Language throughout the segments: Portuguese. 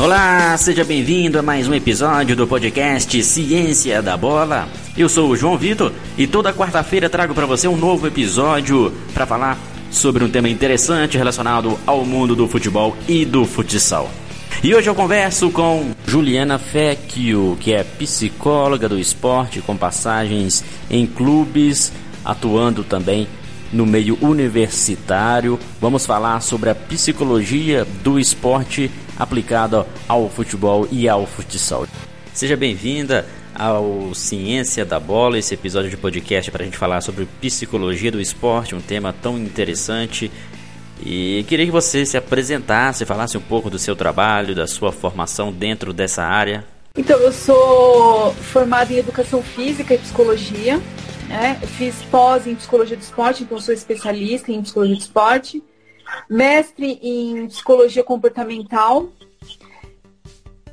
Olá, seja bem-vindo a mais um episódio do podcast Ciência da Bola. Eu sou o João Vitor e toda quarta-feira trago para você um novo episódio para falar sobre um tema interessante relacionado ao mundo do futebol e do futsal. E hoje eu converso com Juliana Fecchio, que é psicóloga do esporte com passagens em clubes, atuando também no meio universitário. Vamos falar sobre a psicologia do esporte aplicada ao futebol e ao futsal. Seja bem-vinda ao Ciência da Bola, esse episódio de podcast para a gente falar sobre psicologia do esporte, um tema tão interessante. E queria que você se apresentasse, falasse um pouco do seu trabalho, da sua formação dentro dessa área. Então, eu sou formada em Educação Física e Psicologia, né? fiz pós em Psicologia do Esporte, então sou especialista em Psicologia do Esporte, mestre em Psicologia Comportamental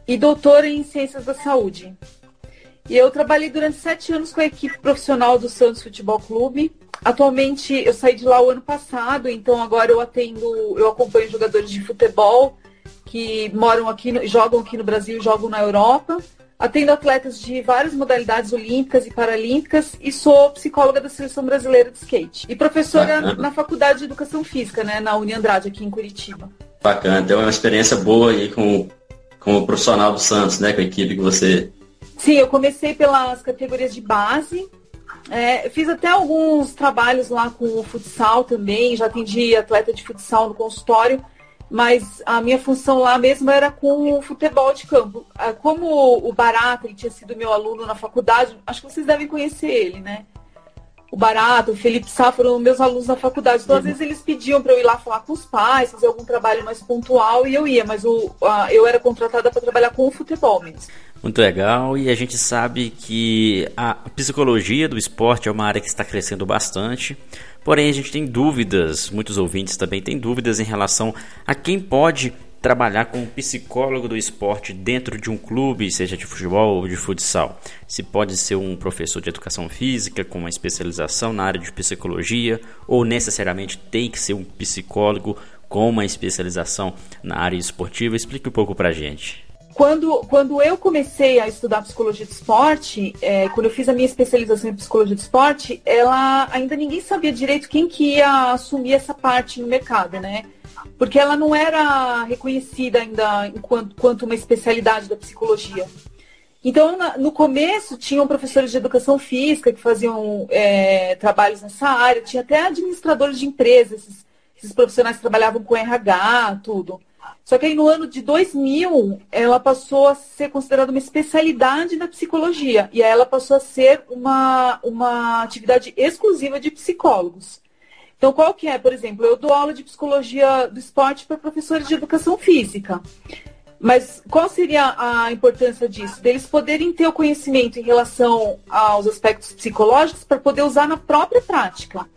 e doutora em Ciências da Saúde. E eu trabalhei durante sete anos com a equipe profissional do Santos Futebol Clube. Atualmente eu saí de lá o ano passado, então agora eu atendo, eu acompanho jogadores de futebol que moram aqui, jogam aqui no Brasil, jogam na Europa. Atendo atletas de várias modalidades olímpicas e paralímpicas e sou psicóloga da Seleção Brasileira de Skate. E professora Bacana. na Faculdade de Educação Física, né, na Uni Andrade, aqui em Curitiba. Bacana, tem uma experiência boa aí com, com o profissional do Santos, né, com a equipe que você Sim, eu comecei pelas categorias de base. É, fiz até alguns trabalhos lá com o futsal também, já atendi atleta de futsal no consultório, mas a minha função lá mesmo era com o futebol de campo. Ah, como o Barata ele tinha sido meu aluno na faculdade, acho que vocês devem conhecer ele, né? o Barato, o Felipe Sá foram meus alunos na faculdade. Então, às vezes, eles pediam para eu ir lá falar com os pais, fazer algum trabalho mais pontual e eu ia, mas o, a, eu era contratada para trabalhar com o futebol mesmo. Muito legal, e a gente sabe que a psicologia do esporte é uma área que está crescendo bastante. Porém, a gente tem dúvidas, muitos ouvintes também têm dúvidas em relação a quem pode trabalhar com um psicólogo do esporte dentro de um clube, seja de futebol ou de futsal. Se pode ser um professor de educação física com uma especialização na área de psicologia, ou necessariamente tem que ser um psicólogo com uma especialização na área esportiva. Explique um pouco pra gente. Quando, quando eu comecei a estudar psicologia do esporte, é, quando eu fiz a minha especialização em psicologia do esporte, ela ainda ninguém sabia direito quem que ia assumir essa parte no mercado, né? porque ela não era reconhecida ainda enquanto, quanto uma especialidade da psicologia. Então, na, no começo, tinham professores de educação física que faziam é, trabalhos nessa área, tinha até administradores de empresas, esses, esses profissionais trabalhavam com RH, tudo. Só que aí no ano de 2000, ela passou a ser considerada uma especialidade da psicologia. E aí ela passou a ser uma, uma atividade exclusiva de psicólogos. Então, qual que é? Por exemplo, eu dou aula de psicologia do esporte para professores de educação física. Mas qual seria a importância disso? Deles poderem ter o conhecimento em relação aos aspectos psicológicos para poder usar na própria prática.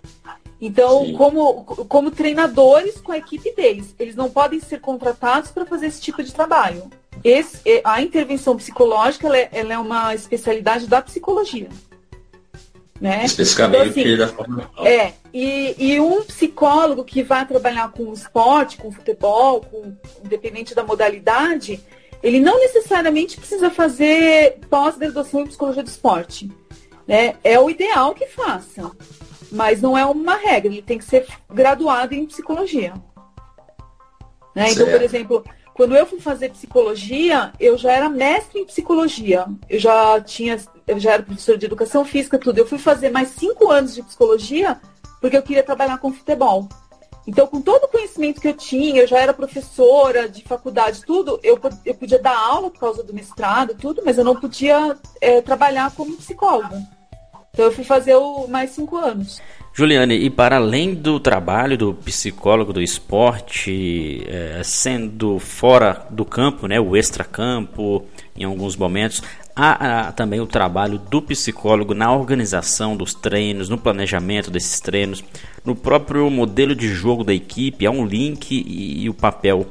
Então, como, como treinadores com a equipe deles, eles não podem ser contratados para fazer esse tipo de trabalho. Esse, a intervenção psicológica ela é, ela é uma especialidade da psicologia. Né? Especificamente então, assim, da forma. É, e, e, um psicólogo que vai trabalhar com esporte, com futebol, com, independente da modalidade, ele não necessariamente precisa fazer pós-graduação em psicologia do esporte. Né? É o ideal que faça, mas não é uma regra, ele tem que ser graduado em psicologia. Né? Então, por exemplo, quando eu fui fazer psicologia, eu já era mestre em psicologia. Eu já tinha, eu já era professora de educação física, tudo. Eu fui fazer mais cinco anos de psicologia porque eu queria trabalhar com futebol. Então, com todo o conhecimento que eu tinha, eu já era professora de faculdade, tudo, eu, eu podia dar aula por causa do mestrado, tudo, mas eu não podia é, trabalhar como psicóloga. Então, eu fui fazer o mais cinco anos. Juliane, e para além do trabalho do psicólogo do esporte, é, sendo fora do campo, né, o extracampo, em alguns momentos, há, há, também o trabalho do psicólogo na organização dos treinos, no planejamento desses treinos, no próprio modelo de jogo da equipe, há um link e, e o papel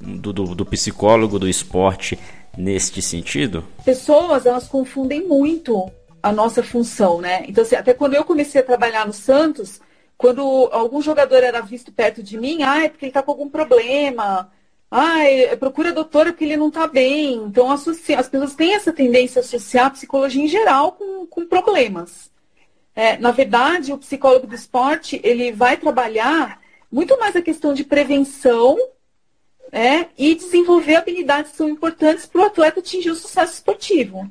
do, do, do psicólogo do esporte neste sentido? Pessoas, elas confundem muito a nossa função, né? Então, assim, até quando eu comecei a trabalhar no Santos, quando algum jogador era visto perto de mim, ah, é porque ele está com algum problema, ah, procura doutora porque ele não está bem. Então, associa, as pessoas têm essa tendência a associar a psicologia em geral com, com problemas. É, na verdade, o psicólogo do esporte, ele vai trabalhar muito mais a questão de prevenção é, e desenvolver habilidades que são importantes para o atleta atingir o sucesso esportivo.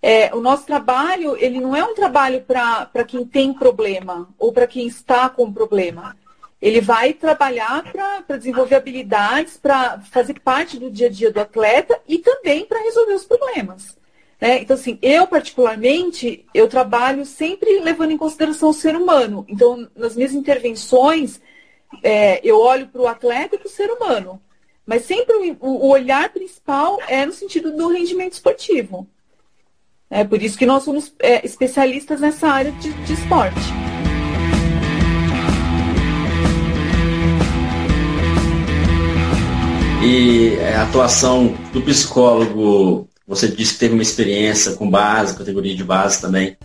É, o nosso trabalho, ele não é um trabalho para quem tem problema ou para quem está com problema. Ele vai trabalhar para desenvolver habilidades, para fazer parte do dia a dia do atleta e também para resolver os problemas. Né? Então, assim, eu particularmente, eu trabalho sempre levando em consideração o ser humano. Então, nas minhas intervenções, é, eu olho para o atleta e para o ser humano. Mas sempre o, o olhar principal é no sentido do rendimento esportivo. É por isso que nós somos é, especialistas nessa área de, de esporte. E a atuação do psicólogo, você disse que teve uma experiência com base, categoria de base também.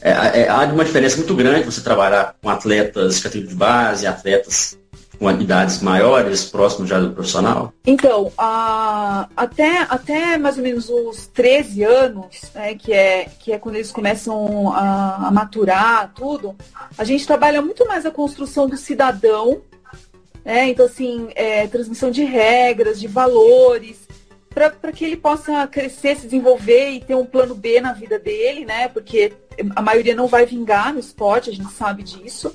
É, é, há uma diferença muito grande você trabalhar com atletas de categoria de base, atletas habilidades maiores, próximos já do profissional? Então, a, até, até mais ou menos os 13 anos, né, que, é, que é quando eles começam a, a maturar tudo, a gente trabalha muito mais a construção do cidadão, né, então assim, é, transmissão de regras, de valores, para que ele possa crescer, se desenvolver e ter um plano B na vida dele, né? Porque a maioria não vai vingar no esporte, a gente sabe disso.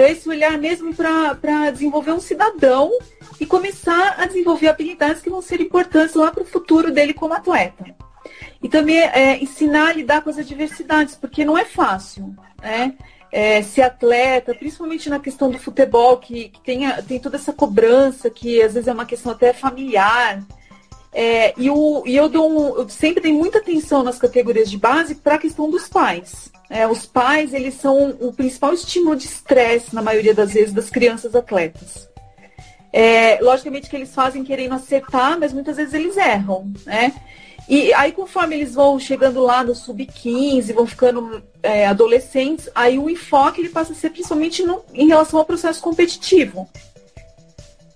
Então, esse olhar mesmo para desenvolver um cidadão e começar a desenvolver habilidades que vão ser importantes lá para o futuro dele como atleta. E também é, ensinar a lidar com as adversidades, porque não é fácil, né? É, ser atleta, principalmente na questão do futebol, que, que tem, tem toda essa cobrança, que às vezes é uma questão até familiar. É, e, o, e eu, dou um, eu sempre dei muita atenção nas categorias de base para a questão dos pais. É, os pais, eles são o principal estímulo de estresse, na maioria das vezes, das crianças atletas. É, logicamente que eles fazem querendo acertar, mas muitas vezes eles erram, né? E aí, conforme eles vão chegando lá no sub-15, vão ficando é, adolescentes, aí o enfoque ele passa a ser principalmente no, em relação ao processo competitivo,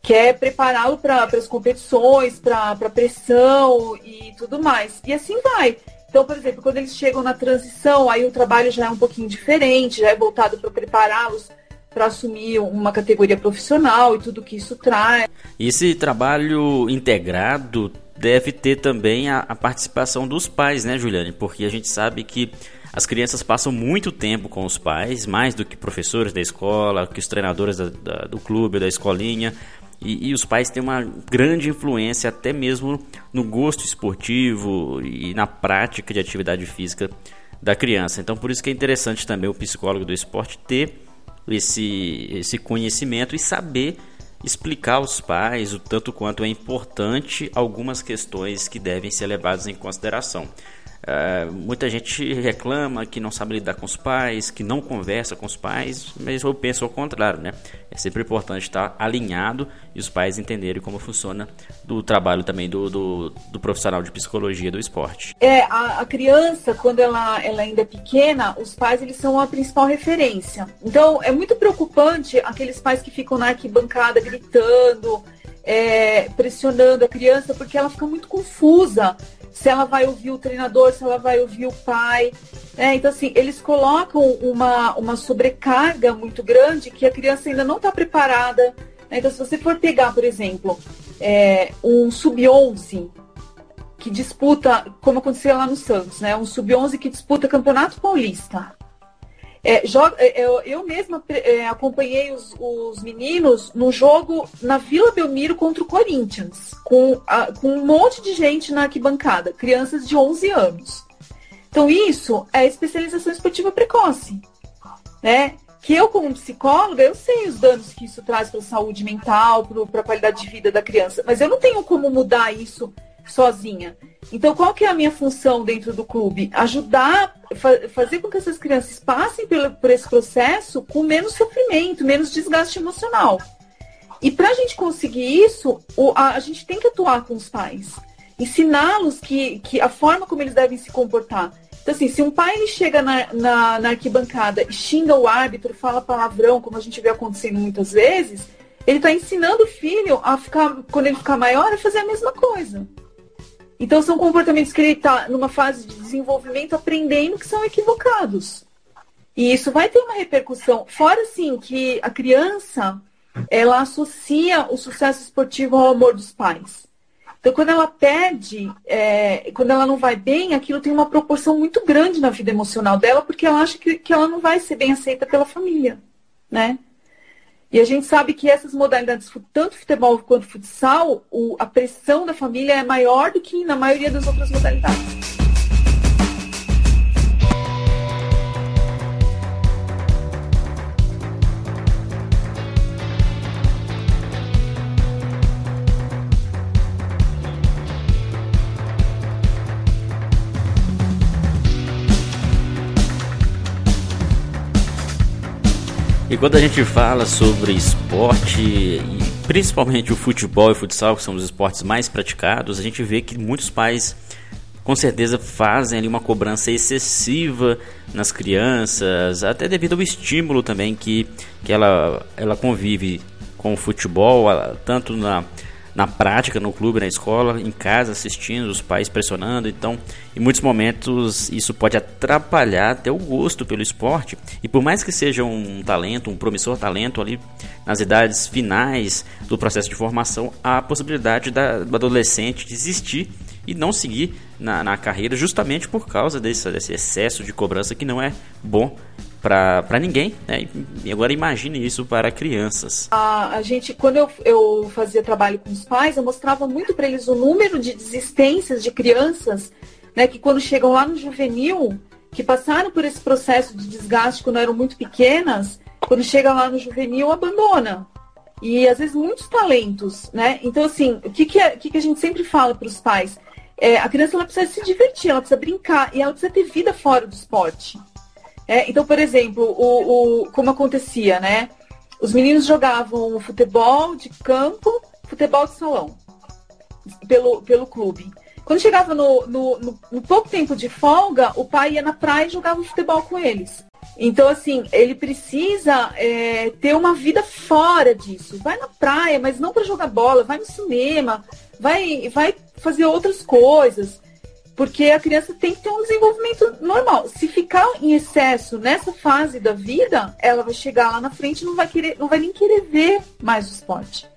que é prepará-lo para as competições, para a pressão e tudo mais. E assim vai. Então, por exemplo, quando eles chegam na transição, aí o trabalho já é um pouquinho diferente, já é voltado para prepará-los para assumir uma categoria profissional e tudo que isso traz. Esse trabalho integrado deve ter também a, a, participação dos pais, né, Juliane? Porque a gente sabe que as crianças passam muito tempo com os pais, mais do que professores da escola, que os treinadores da, da, do clube, da escolinha. E, e, os pais têm uma grande influência até mesmo no gosto esportivo e na prática de atividade física da criança. Então, por isso que é interessante também o psicólogo do esporte ter esse, esse conhecimento e saber explicar aos pais o tanto quanto é importante algumas questões que devem ser levadas em consideração. Uh, muita gente reclama que não sabe lidar com os pais, que não conversa com os pais, mas eu penso ao contrário, né? É sempre importante estar alinhado e os pais entenderem como funciona do trabalho também do, do, do profissional de psicologia do esporte. É, a, a, criança, quando ela, ela ainda é pequena, os pais eles são a principal referência. Então, é muito preocupante aqueles pais que ficam na arquibancada gritando, é, pressionando a criança, porque ela fica muito confusa se ela vai ouvir o treinador, se ela vai ouvir o pai. É, então, assim, eles colocam uma, uma sobrecarga muito grande que a criança ainda não está preparada. Né? Então, se você for pegar, por exemplo, é, um sub-11 que disputa, como aconteceu lá no Santos, né? um sub-11 que disputa campeonato paulista. É, joga, é, eu, eu mesma é, acompanhei os, os, meninos no jogo na Vila Belmiro contra o Corinthians, com, a, com um monte de gente na arquibancada, crianças de 11 anos. Então, isso é especialização esportiva precoce. Né? Que eu, como psicóloga, eu sei os danos que isso traz para a saúde mental, para a qualidade de vida da criança, mas eu não tenho como mudar isso sozinha. Então, qual que é a minha função dentro do clube? Ajudar, fa fazer com que essas crianças passem por, por esse processo com menos sofrimento, menos desgaste emocional. E para a gente conseguir isso, o, a, a, gente tem que atuar com os pais. Ensiná-los que, que a forma como eles devem se comportar. Então, assim, se um pai ele chega na, na, na arquibancada e xinga o árbitro, fala palavrão, como a gente vê acontecendo muitas vezes, ele está ensinando o filho a ficar, quando ele ficar maior, a fazer a mesma coisa. Então são comportamentos que ele está numa fase de desenvolvimento aprendendo que são equivocados. E isso vai ter uma repercussão. Fora assim que a criança ela associa o sucesso esportivo ao amor dos pais. Então, quando ela perde, é, quando ela não vai bem, aquilo tem uma proporção muito grande na vida emocional dela, porque ela acha que, que ela não vai ser bem aceita pela família, né? E a gente sabe que essas modalidades, tanto futebol quanto futsal, o, a pressão da família é maior do que na maioria das outras modalidades. E quando a gente fala sobre esporte, e principalmente o futebol e o futsal, que são os esportes mais praticados, a gente vê que muitos pais com certeza fazem ali uma cobrança excessiva nas crianças, até devido ao estímulo também que, que ela, ela convive com o futebol, tanto na, na prática, no clube, na escola, em casa, assistindo, os pais pressionando. Então, em muitos momentos, isso pode atrapalhar até o gosto pelo esporte. E por mais que seja um talento, um promissor talento ali nas idades finais do processo de formação, há a possibilidade da, do adolescente desistir e não seguir na, na carreira justamente por causa desse, desse excesso de cobrança que não é bom para ninguém, né? E agora imagine isso para crianças. A, a gente, quando eu, eu fazia trabalho com os pais, eu mostrava muito para eles o número de desistências de crianças, né? Que quando chegam lá no juvenil, que passaram por esse processo de desgaste quando eram muito pequenas, quando chega lá no juvenil, abandona. E às vezes muitos talentos, né? Então, assim, o que, que, é, o que, que a gente sempre fala para os pais? É, a criança ela precisa se divertir, ela precisa brincar e ela precisa ter vida fora do esporte. É, então, por exemplo, o, o, como acontecia, né? Os meninos jogavam futebol de campo, futebol de salão, pelo, pelo clube. Quando chegava no, no, no, no pouco tempo de folga, o pai ia na praia e jogava futebol com eles. Então, assim, ele precisa é, ter uma vida fora disso. Vai na praia, mas não para jogar bola, vai no cinema, vai, vai fazer outras coisas. Porque a criança tem que ter um desenvolvimento normal. Se ficar em excesso nessa fase da vida, ela vai chegar lá na frente e não vai querer, não vai nem querer ver mais o esporte.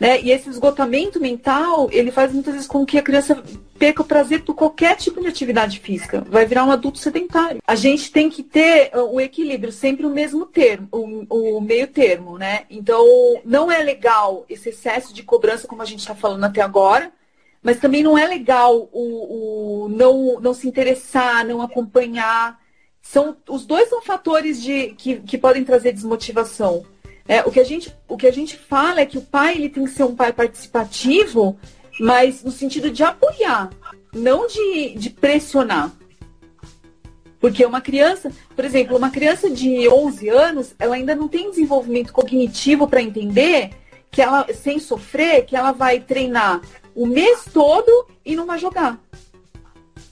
Né? E esse esgotamento mental, ele faz muitas vezes com que a criança perca o prazer por qualquer tipo de atividade física. Vai virar um adulto sedentário. A gente tem que ter uh, o equilíbrio, sempre o mesmo termo, o, o meio termo, né? Então, não é legal esse excesso de cobrança, como a gente está falando até agora, mas também não é legal o, o, não, não se interessar, não acompanhar. São, os dois são fatores de, que, que podem trazer desmotivação. É, o, que a gente, o que a gente fala é que o pai ele tem que ser um pai participativo, mas no sentido de apoiar, não de, de pressionar. Porque uma criança, por exemplo, uma criança de 11 anos, ela ainda não tem desenvolvimento cognitivo para entender que ela, sem sofrer, que ela vai treinar o mês todo e não vai jogar.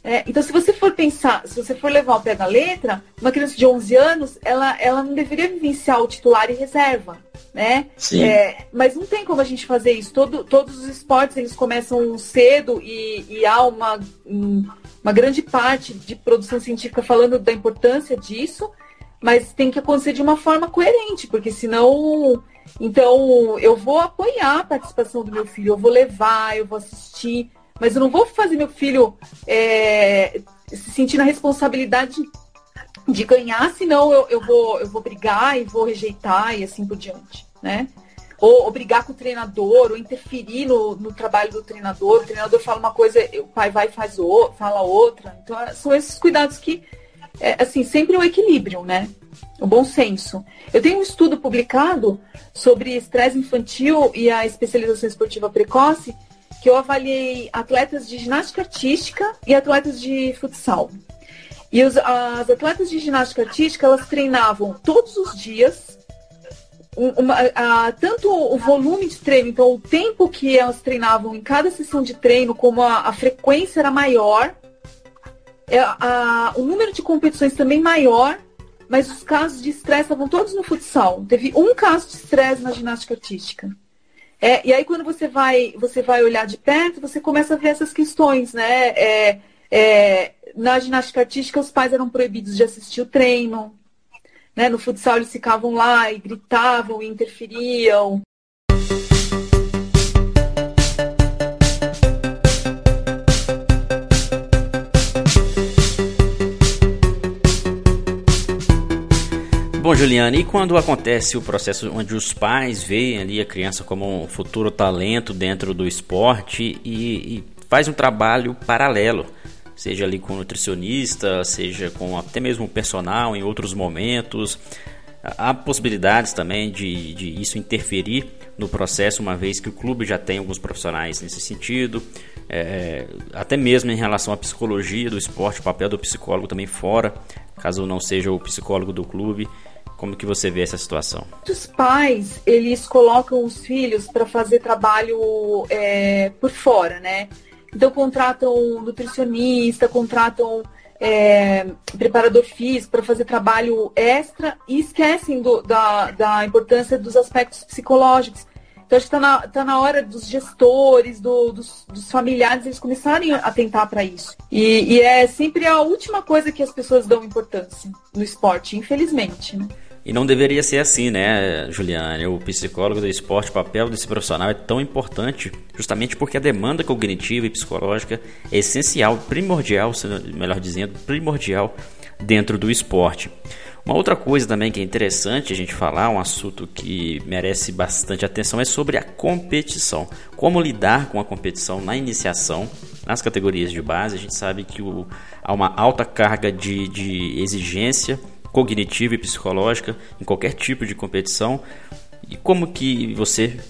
É, então, se você for pensar, se você for levar o pé da letra, uma criança de 11 anos, ela, ela não deveria vivenciar o titular e reserva, né? Sim. É, mas não tem como a gente fazer isso. Todo, todos os esportes, eles começam cedo e, e há uma, uma grande parte de produção científica falando da importância disso, mas tem que acontecer de uma forma coerente, porque senão então, eu vou apoiar a participação do meu filho, eu vou levar, eu vou assistir, mas eu não vou fazer meu filho é, se sentir na responsabilidade de ganhar, senão eu, eu, vou, eu vou brigar e vou rejeitar e assim por diante, né? Ou, ou brigar com o treinador, ou interferir no, no trabalho do treinador. O treinador fala uma coisa, o pai vai e faz o, fala outra. Então, são esses cuidados que, é, assim, sempre o equilíbrio, né? o bom senso. Eu tenho um estudo publicado sobre estresse infantil e a especialização esportiva precoce, que eu avaliei atletas de ginástica artística e atletas de futsal. E os, as atletas de ginástica artística, elas treinavam todos os dias, uma, a, tanto o volume de treino, então o tempo que elas treinavam em cada sessão de treino, como a, a frequência era maior, é, a, o número de competições também maior, mas os casos de estresse estavam todos no futsal. Teve um caso de estresse na ginástica artística. É, e aí quando você vai, você vai olhar de perto, você começa a ver essas questões, né? É, é, na ginástica artística, os pais eram proibidos de assistir o treino. Né? No futsal, eles ficavam lá e gritavam e interferiam. Bom, Juliana, e quando acontece o processo onde os pais veem ali a criança como um futuro talento dentro do esporte e, e faz um trabalho paralelo, seja ali com nutricionista, seja com até mesmo personal em outros momentos, há possibilidades também de, de isso interferir no processo, uma vez que o clube já tem alguns profissionais nesse sentido, é, até mesmo em relação à psicologia do esporte, o papel do psicólogo também fora, caso não seja o psicólogo do clube. Como que você vê essa situação? Os pais, eles colocam os filhos para fazer trabalho é, por fora, né? Então contratam nutricionista, contratam é, preparador físico para fazer trabalho extra e esquecem do, da, da importância dos aspectos psicológicos. Então, acho que está na, tá na hora dos gestores, do, dos, dos, familiares, eles começarem a atentar para isso. E, e, é sempre a última coisa que as pessoas dão importância no esporte, infelizmente. Né? E não deveria ser assim, né, Juliane? O psicólogo do esporte, o papel desse profissional é tão importante justamente porque a demanda cognitiva e psicológica é essencial, primordial, melhor dizendo, primordial dentro do esporte. Uma outra coisa também que é interessante a gente falar, um assunto que merece bastante atenção, é sobre a competição. Como lidar com a competição na iniciação, nas categorias de base. A gente sabe que o, há uma alta carga de, de exigência cognitiva e psicológica em qualquer tipo de competição. E como que você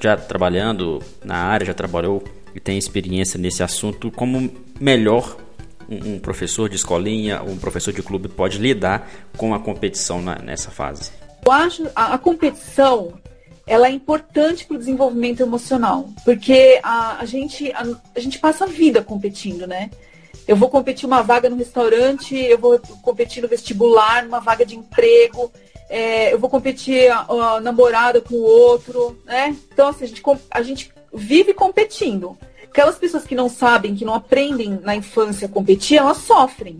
já trabalhando na área, já trabalhou e tem experiência nesse assunto, como melhor um, professor de escolinha, um professor de clube pode lidar com a competição na, nessa fase? Eu acho a, a competição ela é importante para o desenvolvimento emocional, porque a, a gente a, a, gente passa a vida competindo, né? Eu vou competir uma vaga no restaurante, eu vou competir no vestibular, numa vaga de emprego, é, eu vou competir a, a, namorada com o outro, né? Então, assim, a gente, a gente vive competindo. Aquelas pessoas que não sabem, que não aprendem na infância a competir, elas sofrem.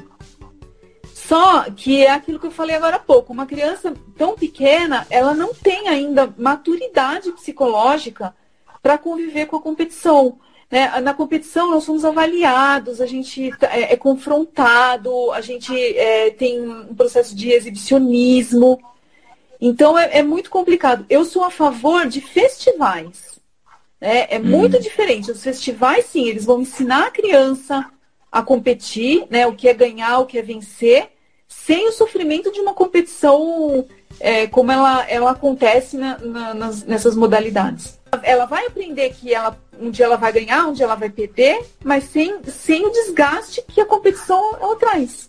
Só que é aquilo que eu falei agora há pouco. Uma criança tão pequena, ela não tem ainda maturidade psicológica para conviver com a competição. Né? Na competição, nós somos avaliados, a gente é, é confrontado, a gente é, tem um processo de exibicionismo. Então, é, é, muito complicado. Eu sou a favor de festivais. Né? É muito hum. diferente. Os festivais, sim, eles vão ensinar a criança a competir, né? o que é ganhar, o que é vencer, sem o sofrimento de uma competição é, como ela, ela acontece na, na, nas, nessas modalidades. Ela vai aprender que ela um dia ela vai ganhar, um dia ela vai perder, mas sem, sem o desgaste que a competição ela traz.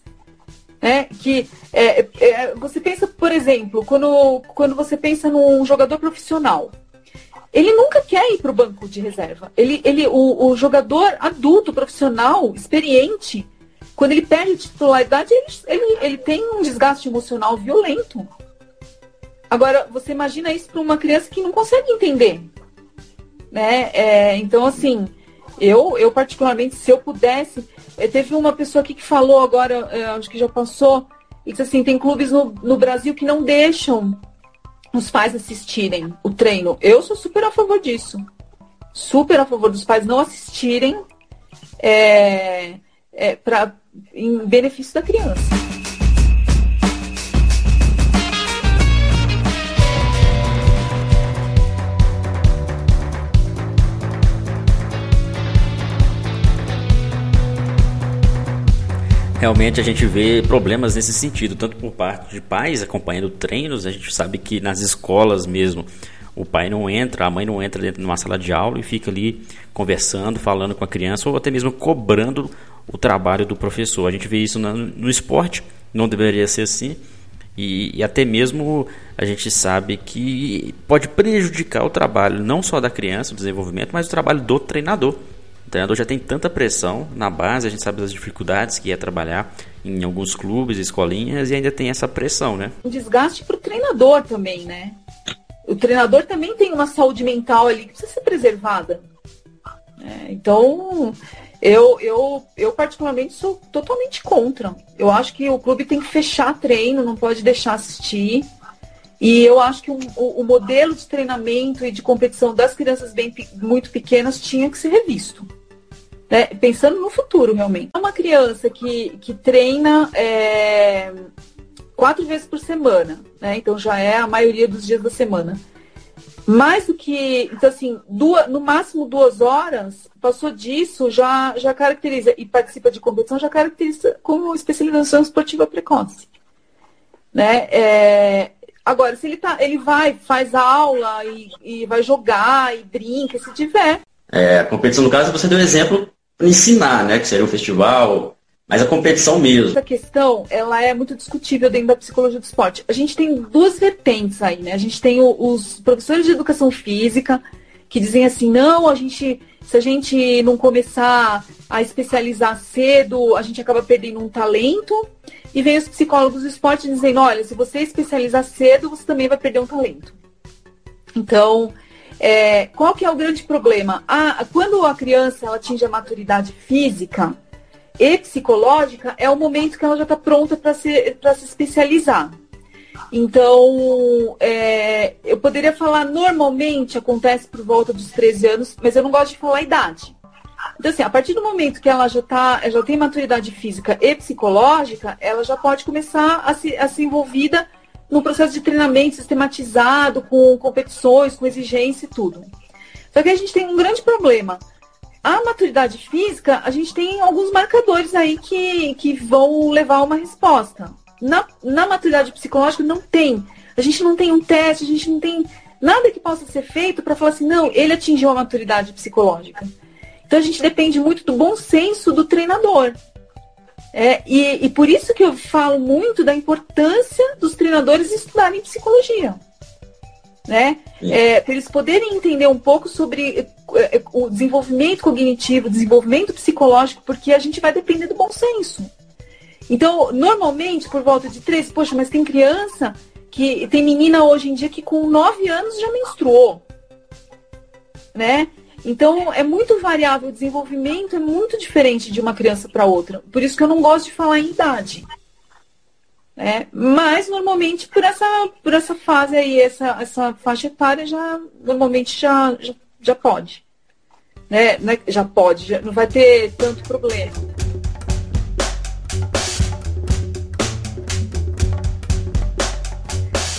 Né? Que é, é, você pensa, por exemplo, quando, quando você pensa num jogador profissional, ele nunca quer ir para o banco de reserva. Ele, ele, o, o, jogador adulto, profissional, experiente, quando ele perde titularidade, ele, ele, ele tem um desgaste emocional violento. Agora, você imagina isso para uma criança que não consegue entender né? É, então, assim, eu, eu particularmente, se eu pudesse, eh, teve uma pessoa aqui que falou agora, eh, acho que já passou, e disse assim, tem clubes no, no Brasil que não deixam os pais assistirem o treino. Eu sou super a favor disso. Super a favor dos pais não assistirem é, é, pra, em benefício da criança. Realmente a gente vê problemas nesse sentido, tanto por parte de pais acompanhando treinos, a gente sabe que nas escolas mesmo o pai não entra, a mãe não entra dentro de uma sala de aula e fica ali conversando, falando com a criança ou até mesmo cobrando o trabalho do professor. A gente vê isso no, esporte, não deveria ser assim. E, e, até mesmo a gente sabe que pode prejudicar o trabalho não só da criança, o desenvolvimento, mas o trabalho do treinador treinador já tem tanta pressão na base, a gente sabe das dificuldades que é trabalhar em alguns clubes, escolinhas, e ainda tem essa pressão, né? Um desgaste para o treinador também, né? O treinador também tem uma saúde mental ali que precisa ser preservada. É, então, eu, eu, eu particularmente sou totalmente contra. Eu acho que o clube tem que fechar treino, não pode deixar assistir. E eu acho que o, o, modelo de treinamento e de competição das crianças bem, muito pequenas tinha que ser revisto. Né? Pensando no futuro, realmente. Uma criança que, que treina é, quatro vezes por semana, né? então já é a maioria dos dias da semana. Mais do que, então assim, duas, no máximo duas horas, passou disso, já, já caracteriza, e participa de competição, já caracteriza como especialização esportiva precoce. Né? É, agora, se ele, tá, ele vai, faz aula e, e vai jogar e brinca, se tiver. É, a competição, no caso, você deu exemplo para ensinar, né? Que seria um festival, mas a competição mesmo. Essa questão, ela é muito discutível dentro da psicologia do esporte. A gente tem duas vertentes aí, né? A gente tem o, os professores de educação física que dizem assim, não, a gente, se a gente não começar a especializar cedo, a gente acaba perdendo um talento. E vem os psicólogos do esporte dizendo, olha, se você especializar cedo, você também vai perder um talento. Então, é, qual que é o grande problema? Ah, quando a criança ela atinge a maturidade física, e psicológica é o momento que ela já está pronta para se, se especializar. Então, é, eu poderia falar normalmente acontece por volta dos 13 anos, mas eu não gosto de falar a idade. Então, assim, a partir do momento que ela já, tá, já tem maturidade física e psicológica, ela já pode começar a se, a ser envolvida no processo de treinamento sistematizado, com competições, com exigência e tudo. Só que a gente tem um grande problema. A maturidade física, a gente tem alguns marcadores aí que, que vão levar uma resposta. Na, na maturidade psicológica não tem. A gente não tem um teste, a gente não tem nada que possa ser feito para falar assim, não, ele atingiu a maturidade psicológica. Então a gente depende muito do bom senso do treinador. É, e, e por isso que eu falo muito da importância dos treinadores estudarem psicologia né? É, para eles poderem entender um pouco sobre é, é, o desenvolvimento cognitivo, o desenvolvimento psicológico, porque a gente vai depender do bom senso. Então, normalmente, por volta de três, poxa, mas tem criança que tem menina hoje em dia que com nove anos já menstruou, né? Então, é muito variável, o desenvolvimento é muito diferente de uma criança para outra. Por isso que eu não gosto de falar em idade. É, mas normalmente por essa, por essa fase aí, essa, essa faixa etária já normalmente já, já, já pode. Né? né? Já pode, já não vai ter tanto problema.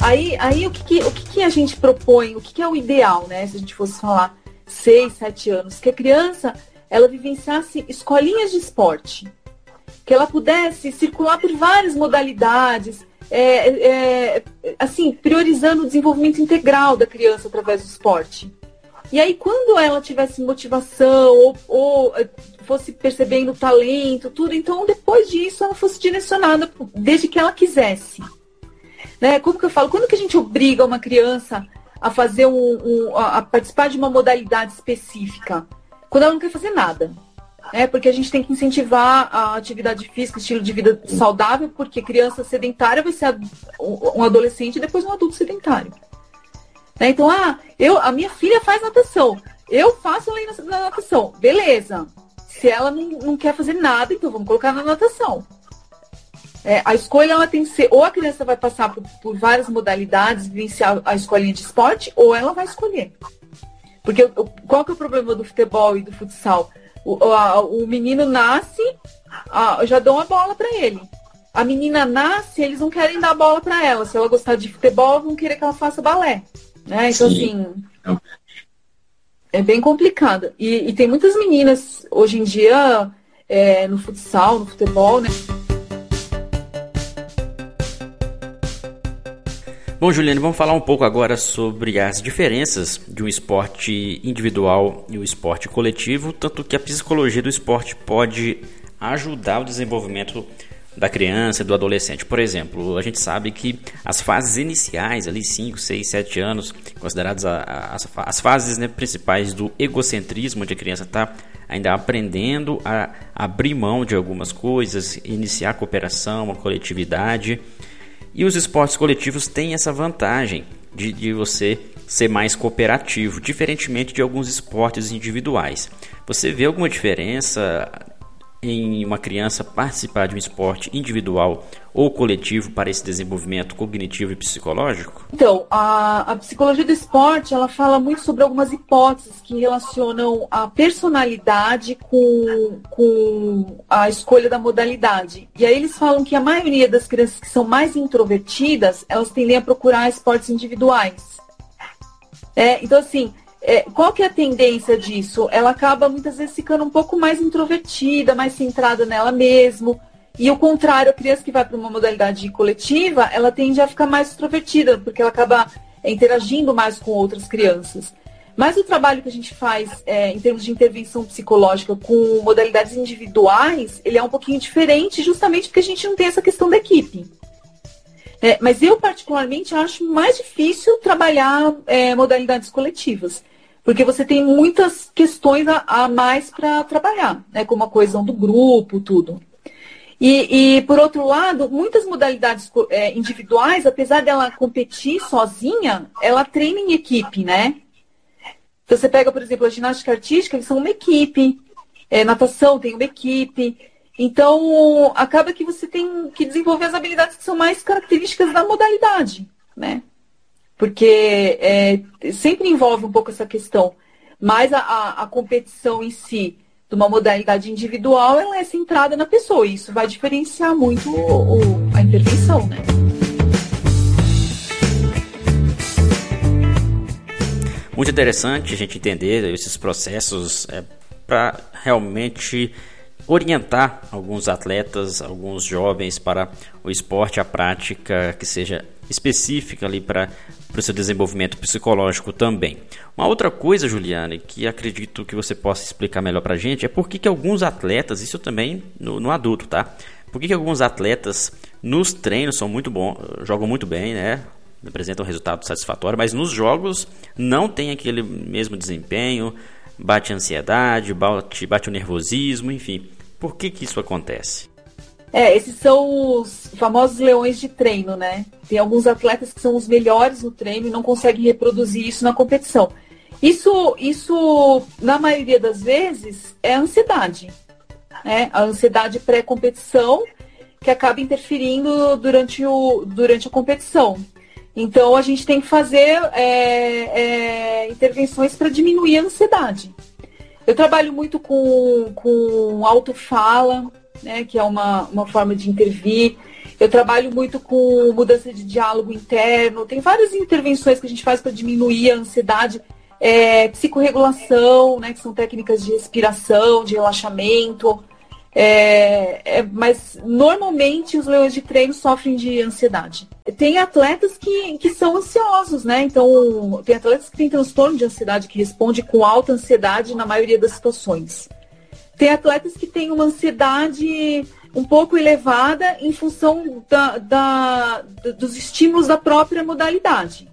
Aí, aí o, que, que o que, que, a gente propõe, o que, que, é o ideal, né? Se a gente fosse falar seis, sete anos, que a criança ela vivenciasse escolinhas de esporte que ela pudesse circular por várias modalidades, é, é, assim, priorizando o desenvolvimento integral da criança através do esporte. E aí, quando ela tivesse motivação ou, ou é, fosse percebendo talento, tudo, então depois disso ela fosse direcionada desde que ela quisesse. Né? Como que eu falo? Quando que a gente obriga uma criança a fazer um, um a participar de uma modalidade específica? Quando ela não quer fazer nada né? Porque a gente tem que incentivar a atividade física, estilo de vida saudável, porque criança sedentária vai ser um adolescente e depois um adulto sedentário. Né? Então, ah, eu, a minha filha faz natação. Eu faço ela na natação. Beleza. Se ela não, não quer fazer nada, então vamos colocar na natação. É, a escolha ela tem que ser, ou a criança vai passar por, por, várias modalidades, vivenciar a escolinha de esporte, ou ela vai escolher. Porque qual que é o problema do futebol e do futsal? O, a, o menino nasce, a, já dão a bola para ele. A menina nasce, eles não querem dar a bola para ela. Se ela gostar de futebol, vão querer que ela faça balé. Né? Então, Sim. assim. É bem complicado. E, e, tem muitas meninas hoje em dia é, no futsal, no futebol, né? Bom, Juliane, vamos falar um pouco agora sobre as diferenças de um esporte individual e o um esporte coletivo, tanto que a psicologia do esporte pode ajudar o desenvolvimento da criança e do adolescente. Por exemplo, a gente sabe que as fases iniciais, ali 5, 6, 7 anos, consideradas as, as, fases né, principais do egocentrismo, onde a criança está ainda aprendendo a abrir mão de algumas coisas, iniciar a cooperação, a coletividade. E os esportes coletivos têm essa vantagem de, de você ser mais cooperativo, diferentemente de alguns esportes individuais. Você vê alguma diferença em uma criança participar de um esporte individual ou coletivo para esse desenvolvimento cognitivo e psicológico? Então, a, a psicologia do esporte ela fala muito sobre algumas hipóteses que relacionam a personalidade com, com a escolha da modalidade. E aí eles falam que a maioria das crianças que são mais introvertidas, elas tendem a procurar esportes individuais. É, então, assim, é, qual que é a tendência disso? Ela acaba muitas vezes ficando um pouco mais introvertida, mais centrada nela mesmo. E o contrário, a criança que vai para uma modalidade coletiva, ela tende a ficar mais extrovertida, porque ela acaba interagindo mais com outras crianças. Mas o trabalho que a gente faz é, em termos de intervenção psicológica com modalidades individuais, ele é um pouquinho diferente, justamente porque a gente não tem essa questão da equipe. É, mas eu, particularmente, acho mais difícil trabalhar é, modalidades coletivas porque você tem muitas questões a, a mais para trabalhar, né? como a coesão do grupo, tudo. E, e, por outro lado, muitas modalidades é, individuais, apesar dela competir sozinha, ela treina em equipe, né? Então você pega, por exemplo, a ginástica artística, eles são uma equipe, é, natação tem uma equipe. Então, acaba que você tem que desenvolver as habilidades que são mais características da modalidade, né? Porque é, sempre envolve um pouco essa questão. Mas a, a, a, competição em si, de uma modalidade individual, ela é centrada na pessoa. E isso vai diferenciar muito o, o, a intervenção, né? Muito interessante a gente entender esses processos é, para realmente orientar alguns atletas, alguns jovens para o esporte, a prática que seja específica ali para o seu desenvolvimento psicológico também. Uma outra coisa, Juliane, que acredito que você possa explicar melhor para a gente é por que, que alguns atletas, isso também no, no adulto, tá? Por que, que alguns atletas nos treinos são muito bons, jogam muito bem, né? Apresentam um resultado satisfatório, mas nos jogos não tem aquele mesmo desempenho, bate a ansiedade, bate, bate o nervosismo, enfim. Por que, que isso acontece? É, esses são os famosos leões de treino, né? Tem alguns atletas que são os melhores no treino e não conseguem reproduzir isso na competição. Isso, isso na maioria das vezes, é ansiedade. Né? A ansiedade pré-competição que acaba interferindo durante, o, durante a competição. Então, a gente tem que fazer é, é, intervenções para diminuir a ansiedade. Eu trabalho muito com, com autofala, né, que é uma, uma forma de intervir. Eu trabalho muito com mudança de diálogo interno. Tem várias intervenções que a gente faz para diminuir a ansiedade. É, psicorregulação, né, que são técnicas de respiração, de relaxamento. É, é, mas normalmente os leões de treino sofrem de ansiedade. Tem atletas que, que são ansiosos, né? Então, tem atletas que têm transtorno de ansiedade que responde com alta ansiedade na maioria das situações. Tem atletas que têm uma ansiedade um pouco elevada em função da, da, dos estímulos da própria modalidade.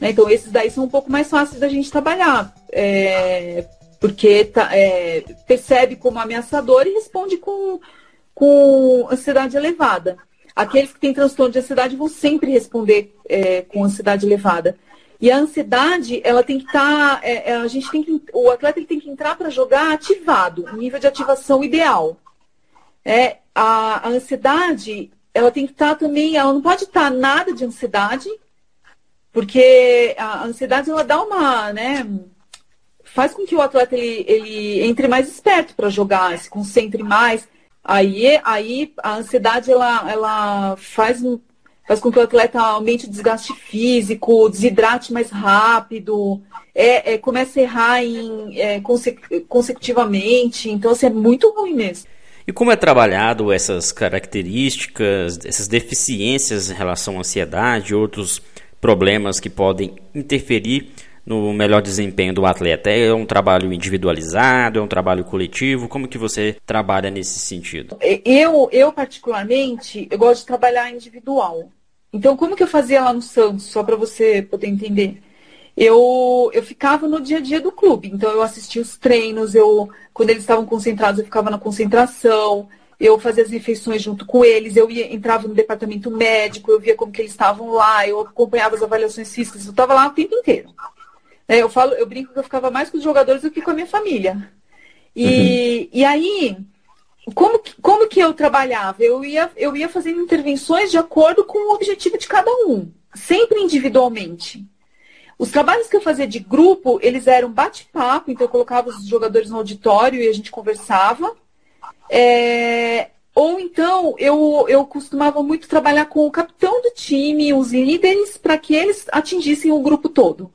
Né? Então, esses daí são um pouco mais fáceis da gente trabalhar, é, porque tá, é, percebe como ameaçador e responde com, com ansiedade elevada. Aqueles que têm transtorno de ansiedade vão sempre responder é, com ansiedade elevada. E a ansiedade, ela tem que estar, tá, é, é, a gente tem que, o atleta ele tem que entrar para jogar ativado, nível de ativação ideal. É, a, a ansiedade, ela tem que estar tá também, ela não pode estar tá nada de ansiedade, porque a ansiedade ela dá uma, né, faz com que o atleta ele, ele entre mais esperto para jogar, se concentre mais. Aí, aí a ansiedade ela, ela faz faz com que o atleta aumente o desgaste físico, desidrate mais rápido, é, é começa a errar em, é, consecutivamente. Então, assim, é muito ruim mesmo. E como é trabalhado essas características, essas deficiências em relação à ansiedade e outros problemas que podem interferir no melhor desempenho do atleta? É um trabalho individualizado, é um trabalho coletivo? Como que você trabalha nesse sentido? Eu, eu particularmente, eu gosto de trabalhar individual. Então, como que eu fazia lá no Santos, só para você poder entender? Eu, eu ficava no dia a dia do clube. Então, eu assistia os treinos, eu, quando eles estavam concentrados, eu ficava na concentração, eu fazia as refeições junto com eles, eu ia, entrava no departamento médico, eu via como que eles estavam lá, eu acompanhava as avaliações físicas, eu estava lá o tempo inteiro. É, eu falo, eu brinco que eu ficava mais com os jogadores do que com a minha família. E, uhum. e aí, como que, como que eu trabalhava? Eu ia, eu ia fazendo intervenções de acordo com o objetivo de cada um, sempre individualmente. Os trabalhos que eu fazia de grupo, eles eram bate-papo, então eu colocava os jogadores no auditório e a gente conversava. É, ou então eu, eu costumava muito trabalhar com o capitão do time, os líderes, para que eles atingissem o grupo todo.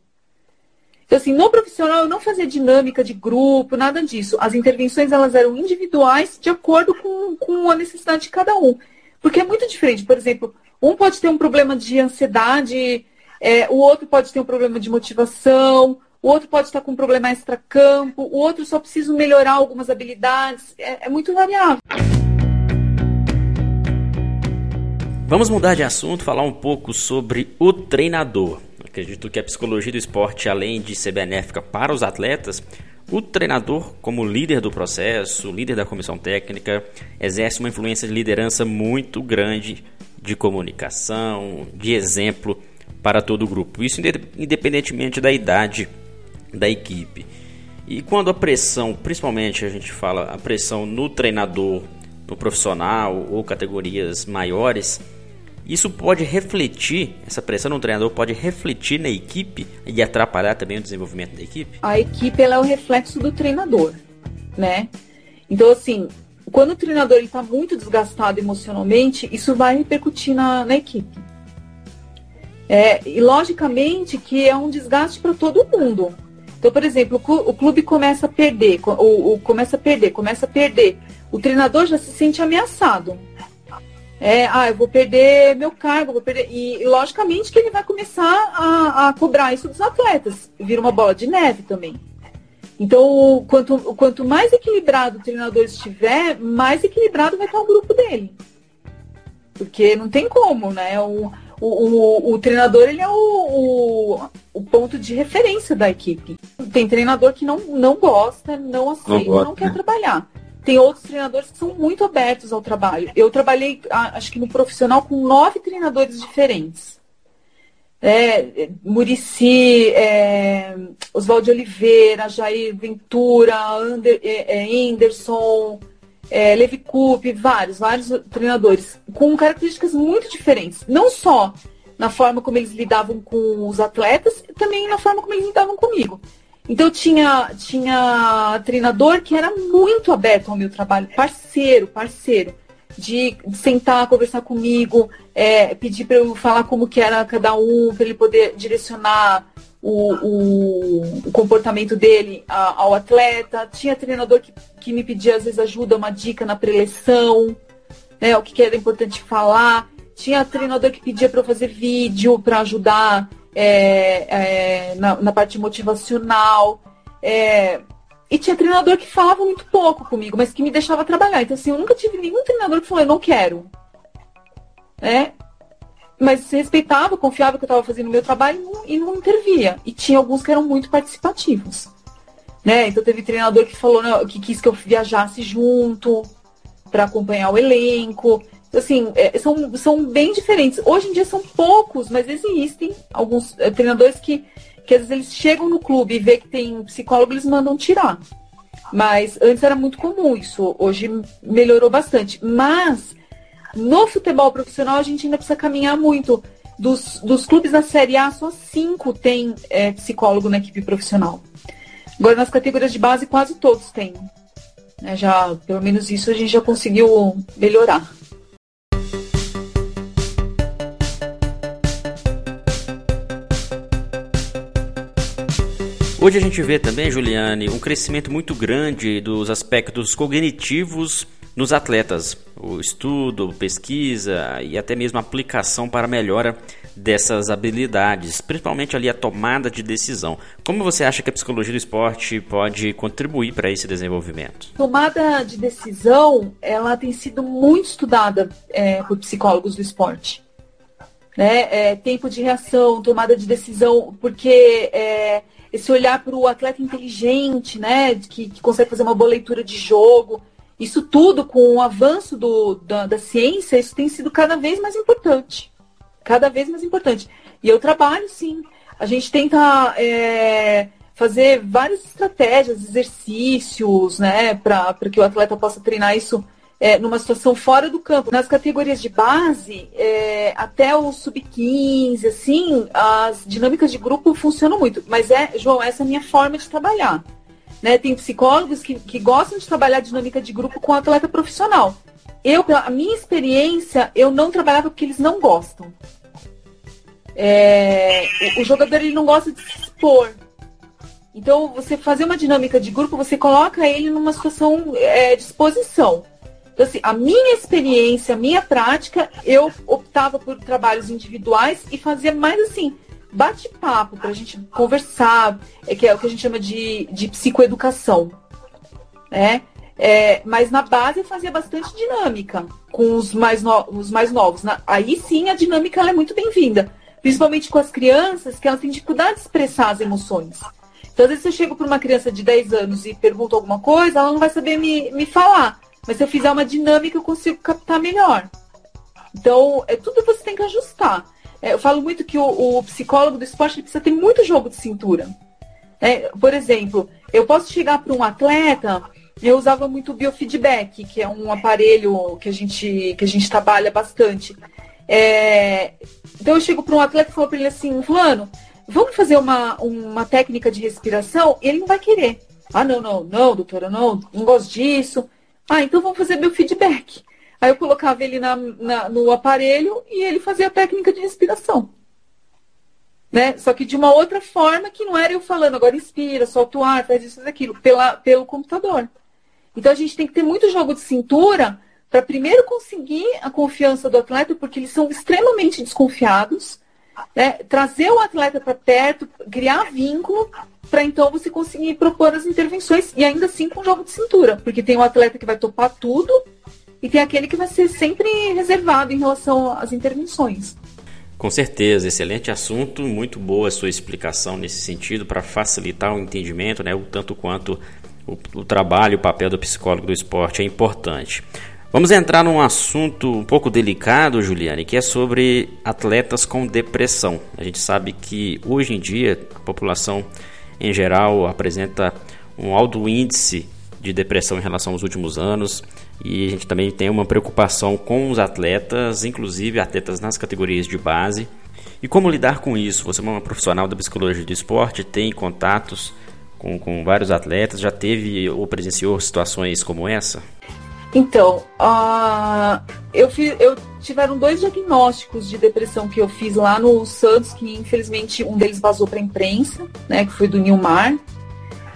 Então, assim, no profissional eu não fazia dinâmica de grupo, nada disso. As intervenções elas eram individuais de acordo com, com a necessidade de cada um. Porque é muito diferente. Por exemplo, um pode ter um problema de ansiedade, é, o outro pode ter um problema de motivação, o outro pode estar com um problema extra-campo, o outro só precisa melhorar algumas habilidades. É, é muito variável. Vamos mudar de assunto, falar um pouco sobre o treinador. Acredito que a psicologia do esporte, além de ser benéfica para os atletas, o treinador, como líder do processo, líder da comissão técnica, exerce uma influência de liderança muito grande de comunicação, de exemplo para todo o grupo. Isso independentemente da idade da equipe. E quando a pressão, principalmente a gente fala a pressão no treinador, no profissional ou categorias maiores, isso pode refletir, essa pressão no treinador pode refletir na equipe e atrapalhar também o desenvolvimento da equipe? A equipe ela é o reflexo do treinador, né? Então, assim, quando o treinador está muito desgastado emocionalmente, isso vai repercutir na, na equipe. É, e logicamente que é um desgaste para todo mundo. Então, por exemplo, o clube começa a perder, o, o, começa a perder, começa a perder. O treinador já se sente ameaçado é, ah, eu vou perder meu cargo, vou perder. E logicamente que ele vai começar a, a cobrar isso dos atletas. Vira uma bola de neve também. Então, quanto, quanto mais equilibrado o treinador estiver, mais equilibrado vai estar o grupo dele. Porque não tem como, né? O, o, o, o treinador ele é o, o, o, ponto de referência da equipe. Tem treinador que não, não gosta, não aceita, não, não quer trabalhar. Tem outros treinadores que são muito abertos ao trabalho. Eu trabalhei, acho que no profissional, com nove treinadores diferentes. É, Murici, é, Oswaldo Oliveira, Jair Ventura, Ander, é, é Anderson, é, Levi Coupe, vários, vários treinadores, com características muito diferentes. Não só na forma como eles lidavam com os atletas, também na forma como eles lidavam comigo. Então tinha, tinha treinador que era muito aberto ao meu trabalho, parceiro, parceiro, de sentar, conversar comigo, é, pedir para eu falar como que era cada um, para ele poder direcionar o, o, o comportamento dele a, ao atleta. Tinha treinador que, que me pedia às vezes ajuda, uma dica na preleção, né, o que, que era importante falar. Tinha treinador que pedia para eu fazer vídeo para ajudar é, é, na, na, parte motivacional. É, e tinha treinador que falava muito pouco comigo, mas que me deixava trabalhar. Então, assim, eu nunca tive nenhum treinador que falou, eu não quero. É, mas respeitava, confiava que eu estava fazendo o meu trabalho e não, intervia. E tinha alguns que eram muito participativos. Né? Então teve treinador que falou não, que quis que eu viajasse junto para acompanhar o elenco assim, é, são, são bem diferentes. Hoje em dia são poucos, mas existem alguns é, treinadores que, que às vezes eles chegam no clube e vê que tem psicólogo, eles mandam tirar. Mas antes era muito comum isso, hoje melhorou bastante. Mas no futebol profissional a gente ainda precisa caminhar muito. Dos, dos clubes da Série A, só cinco tem é, psicólogo na equipe profissional. Agora nas categorias de base quase todos têm. É, já, pelo menos isso a gente já conseguiu melhorar. Hoje a gente vê também, Juliane, um crescimento muito grande dos aspectos cognitivos nos atletas. O estudo, pesquisa e até mesmo aplicação para melhora dessas habilidades, principalmente ali a tomada de decisão. Como você acha que a psicologia do esporte pode contribuir para esse desenvolvimento? Tomada de decisão, ela tem sido muito estudada é, por psicólogos do esporte. Né? É, tempo de reação, tomada de decisão, porque é, esse olhar para o atleta inteligente, né, que, que, consegue fazer uma boa leitura de jogo, isso tudo com o avanço do, da, da ciência, isso tem sido cada vez mais importante cada vez mais importante. E eu trabalho, sim. A gente tenta é, fazer várias estratégias, exercícios, né, para que o atleta possa treinar isso é, numa situação fora do campo. Nas categorias de base, é, até o sub-15, assim, as dinâmicas de grupo funcionam muito. Mas é, João, essa é a minha forma de trabalhar. Né? Tem psicólogos que, que gostam de trabalhar dinâmica de grupo com atleta profissional. Eu, pela minha experiência, eu não trabalhava porque eles não gostam. É, o, o, jogador ele não gosta de se expor. Então, você fazer uma dinâmica de grupo, você coloca ele numa situação é, de exposição. Então, assim, a minha experiência, a minha prática, eu optava por trabalhos individuais e fazia mais assim, bate-papo para a gente conversar, é, que é o que a gente chama de, de psicoeducação. Né? É, mas na base eu fazia bastante dinâmica com os mais, no, os mais novos. Na, aí sim a dinâmica é muito bem-vinda. Principalmente com as crianças, que elas têm dificuldade de expressar as emoções. Então, às vezes eu chego para uma criança de 10 anos e pergunto alguma coisa, ela não vai saber me, me falar. Mas se eu fizer uma dinâmica, eu consigo captar melhor. Então, é tudo você tem que ajustar. É, eu falo muito que o, o psicólogo do esporte precisa ter muito jogo de cintura. É, por exemplo, eu posso chegar para um atleta eu usava muito o biofeedback, que é um aparelho que a gente, que a gente trabalha bastante. É, então eu chego para um atleta e falo para ele assim, fulano, vamos fazer uma, uma técnica de respiração? Ele não vai querer. Ah, não, não, não, doutora, não, não gosto disso. Ah, então vamos fazer biofeedback. Aí eu colocava ele na, na, no aparelho e ele fazia a técnica de respiração. Né? Só que de uma outra forma que não era eu falando, agora inspira, solta o ar, faz isso, faz aquilo, pela, pelo computador. Então a gente tem que ter muito jogo de cintura para primeiro conseguir a confiança do atleta, porque eles são extremamente desconfiados, né? trazer o atleta para perto, criar vínculo, para então você conseguir propor as intervenções e ainda assim com jogo de cintura, porque tem o um atleta que vai topar tudo e tem aquele que vai ser sempre reservado em relação às intervenções. Com certeza, excelente assunto, muito boa a sua explicação nesse sentido para facilitar o entendimento, né, o tanto quanto o, o trabalho, o papel do psicólogo do esporte é importante. Vamos entrar num assunto um pouco delicado, Juliane, que é sobre atletas com depressão. A gente sabe que hoje em dia a população em geral apresenta um alto índice de depressão em relação aos últimos anos e a gente também tem uma preocupação com os atletas, inclusive atletas nas categorias de base. E como lidar com isso? Você é uma profissional da psicologia do esporte, tem contatos com, com vários atletas? Já teve ou presenciou situações como essa? Então, uh, eu, fiz, eu tiveram dois diagnósticos de depressão que eu fiz lá no Santos, que infelizmente um deles vazou para a imprensa, né, que foi do Nilmar.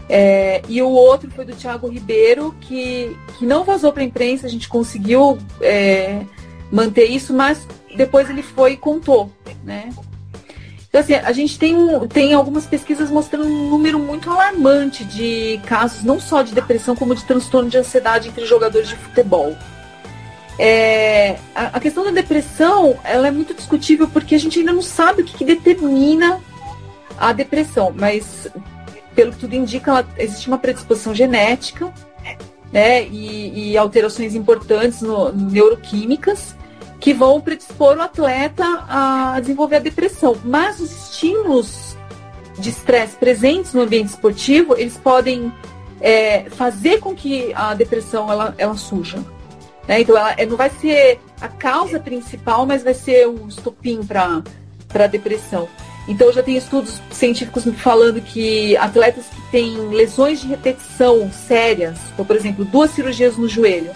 É, e o outro foi do Thiago Ribeiro, que, que não vazou para a imprensa, a gente conseguiu é, manter isso, mas depois ele foi e contou, né? Então, assim, a gente tem, tem algumas pesquisas mostrando um número muito alarmante de casos, não só de depressão, como de transtorno de ansiedade entre jogadores de futebol. É, a, a, questão da depressão ela é muito discutível porque a gente ainda não sabe o que, que determina a depressão, mas pelo que tudo indica, ela, existe uma predisposição genética né, e, e alterações importantes no, neuroquímicas que vão predispor o atleta a desenvolver a depressão. Mas os estímulos de estresse presentes no ambiente esportivo, eles podem é, fazer com que a depressão ela, ela surja. Né? Então, ela, não vai ser a causa principal, mas vai ser o estopim para a depressão. Então, já tem estudos científicos falando que atletas que têm lesões de repetição sérias, então, por exemplo, duas cirurgias no joelho,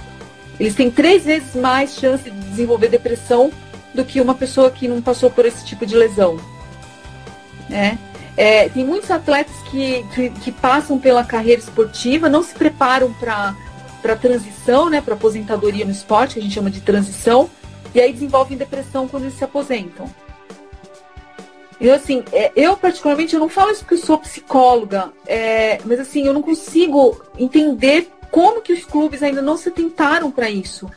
eles têm três vezes mais chance de desenvolver depressão do que uma pessoa que não passou por esse tipo de lesão. Né? É, tem muitos atletas que, que, que, passam pela carreira esportiva, não se preparam para a transição, né, para aposentadoria no esporte, que a gente chama de transição, e aí desenvolvem depressão quando eles se aposentam. Então, assim, é, eu particularmente, eu não falo isso porque eu sou psicóloga, é, mas assim, eu não consigo entender como que os clubes ainda não se tentaram para isso.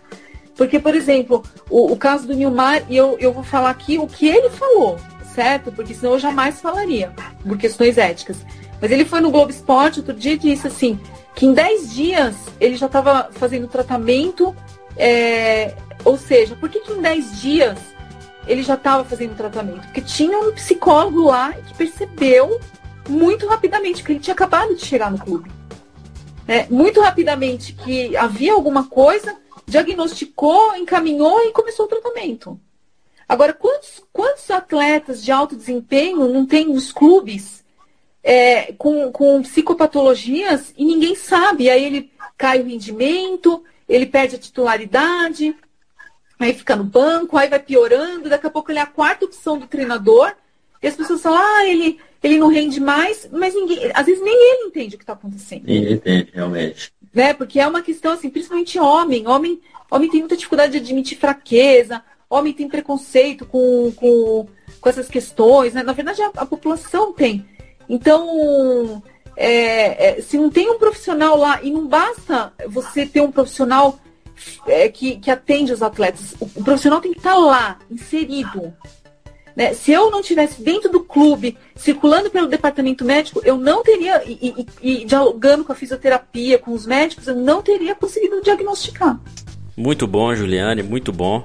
Porque, por exemplo, o, o, caso do Nilmar, e eu, eu vou falar aqui o que ele falou, certo? Porque senão eu jamais falaria, por questões éticas. Mas ele foi no Globo Esporte outro dia e disse assim, que em 10 dias ele já estava fazendo tratamento, é, ou seja, por que, que em 10 dias ele já estava fazendo tratamento? Porque tinha um psicólogo lá que percebeu muito rapidamente que ele tinha acabado de chegar no clube. É, muito rapidamente que havia alguma coisa, diagnosticou, encaminhou e começou o tratamento. Agora, quantos, quantos atletas de alto desempenho não tem nos clubes é, com, com psicopatologias e ninguém sabe. Aí ele cai o rendimento, ele perde a titularidade, aí fica no banco, aí vai piorando, daqui a pouco ele é a quarta opção do treinador, e as pessoas falam, ah, ele, ele não rende mais, mas ninguém, às vezes nem ele entende o que está acontecendo. Ninguém entende, realmente. Né? Porque é uma questão, assim, principalmente homem. Homem, homem tem muita dificuldade de admitir fraqueza, homem tem preconceito com, com, com essas questões, né? Na verdade, a, a população tem. Então, é, é, se não tem um profissional lá, e não basta você ter um profissional é, que, que atende os atletas, o, o, profissional tem que estar lá, inserido. Né? Se eu não tivesse dentro do clube, circulando pelo departamento médico, eu não teria, e, e, e dialogando com a fisioterapia, com os médicos, eu não teria conseguido diagnosticar. Muito bom, Juliane, muito bom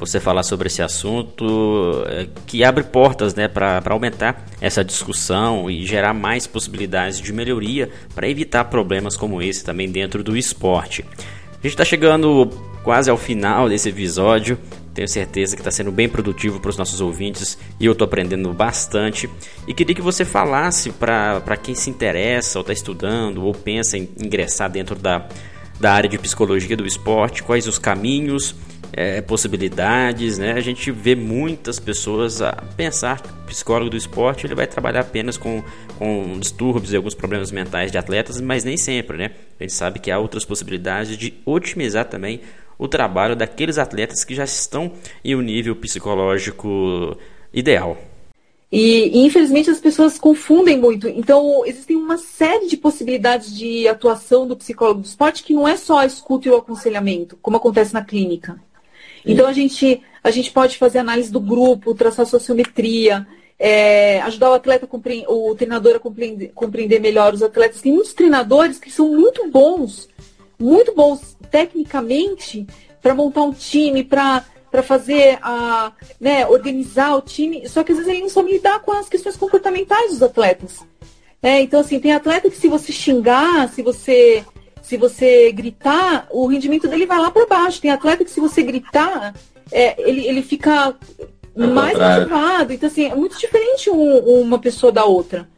você falar sobre esse assunto é, que abre portas né, para aumentar essa discussão e gerar mais possibilidades de melhoria para evitar problemas como esse também dentro do esporte. A gente está chegando quase ao final desse episódio. Tenho certeza que está sendo bem produtivo para os nossos ouvintes e eu estou aprendendo bastante. E queria que você falasse para quem se interessa ou está estudando ou pensa em ingressar dentro da, da área de psicologia do esporte, quais os caminhos é, possibilidades, né? A gente vê muitas pessoas a pensar que o psicólogo do esporte ele vai trabalhar apenas com, com distúrbios e alguns problemas mentais de atletas, mas nem sempre, né? A gente sabe que há outras possibilidades de otimizar também o trabalho daqueles atletas que já estão em um nível psicológico ideal. E, infelizmente as pessoas confundem muito. Então, existem uma série de possibilidades de atuação do psicólogo do esporte que não é só a escuta e o aconselhamento, como acontece na clínica. Então a gente, a gente pode fazer análise do grupo, traçar sociometria, é, ajudar o atleta, o treinador a compreender, compreender melhor os atletas. Tem muitos treinadores que são muito bons, muito bons tecnicamente para montar um time, para para fazer a, né, organizar o time, só que às vezes ele não sabe lidar com as questões comportamentais dos atletas. É, então, assim, tem atleta que se você xingar, se você se você gritar, o rendimento dele vai lá para baixo. Tem atleta que se você gritar, é, ele, ele fica é mais motivado. Então, assim, é muito diferente um, uma pessoa da outra.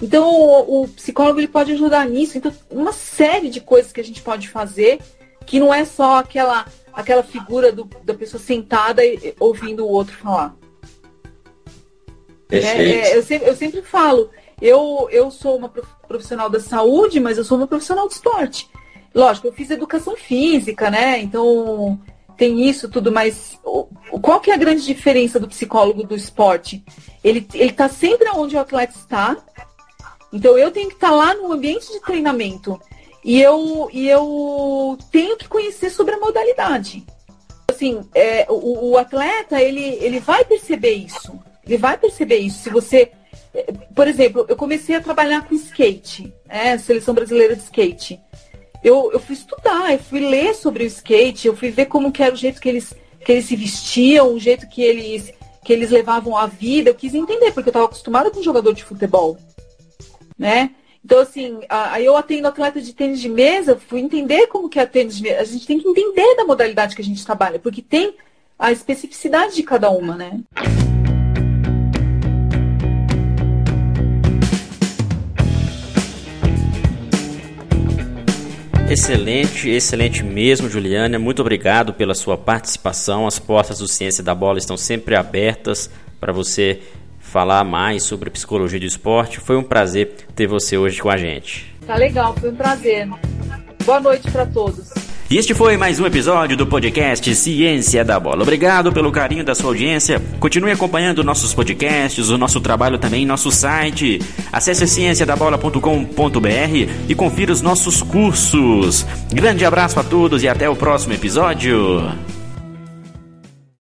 Então, o, o, psicólogo ele pode ajudar nisso. Então, uma série de coisas que a gente pode fazer, que não é só aquela, aquela figura do, da pessoa sentada e, ouvindo o outro falar. É, é, eu, sempre, eu sempre falo, eu, eu sou uma profissional da saúde, mas eu sou uma profissional do esporte. Lógico, eu fiz educação física, né? Então tem isso tudo, mas qual que é a grande diferença do psicólogo do esporte? Ele está sempre onde o atleta está. Então eu tenho que estar tá lá no ambiente de treinamento. E eu, e eu tenho que conhecer sobre a modalidade. Assim, é, o, o atleta, ele, ele vai perceber isso. Ele vai perceber isso. Se você é, por exemplo, eu comecei a trabalhar com skate, né? Seleção brasileira de skate eu, eu fui estudar, eu fui ler sobre o skate, eu fui ver como que era o jeito que eles, que eles se vestiam, o jeito que eles, que eles levavam a vida. Eu quis entender, porque eu estava acostumada com jogador de futebol, né? Então, assim, aí eu atendo atleta de tênis de mesa, fui entender como que é tênis de mesa. A gente tem que entender da modalidade que a gente trabalha, porque tem a especificidade de cada uma, né? Excelente, excelente mesmo, Juliana. Muito obrigado pela sua participação. As portas do Ciência da Bola estão sempre abertas para você falar mais sobre psicologia do esporte. Foi um prazer ter você hoje com a gente. Tá legal, foi um prazer. Boa noite para todos. E este foi mais um episódio do podcast Ciência da Bola. Obrigado pelo carinho da sua audiência. Continue acompanhando nossos podcasts, o nosso trabalho também nosso site. Acesse cienciadabola.com.br e confira os nossos cursos. Grande abraço a todos e até o próximo episódio.